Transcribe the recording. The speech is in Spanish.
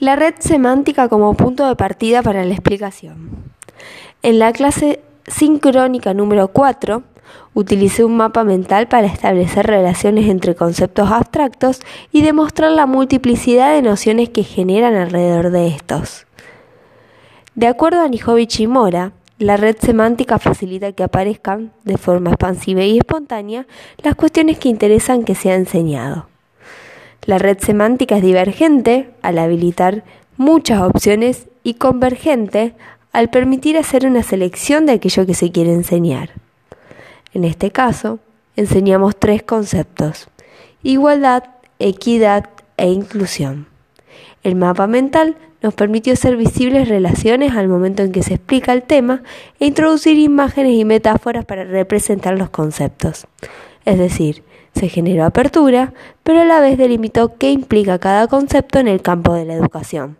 La red semántica como punto de partida para la explicación. En la clase sincrónica número 4, utilicé un mapa mental para establecer relaciones entre conceptos abstractos y demostrar la multiplicidad de nociones que generan alrededor de estos. De acuerdo a Nijovic y Mora, la red semántica facilita que aparezcan, de forma expansiva y espontánea, las cuestiones que interesan que sea enseñado. La red semántica es divergente al habilitar muchas opciones y convergente al permitir hacer una selección de aquello que se quiere enseñar. En este caso, enseñamos tres conceptos, igualdad, equidad e inclusión. El mapa mental nos permitió hacer visibles relaciones al momento en que se explica el tema e introducir imágenes y metáforas para representar los conceptos. Es decir, se generó apertura, pero a la vez delimitó qué implica cada concepto en el campo de la educación.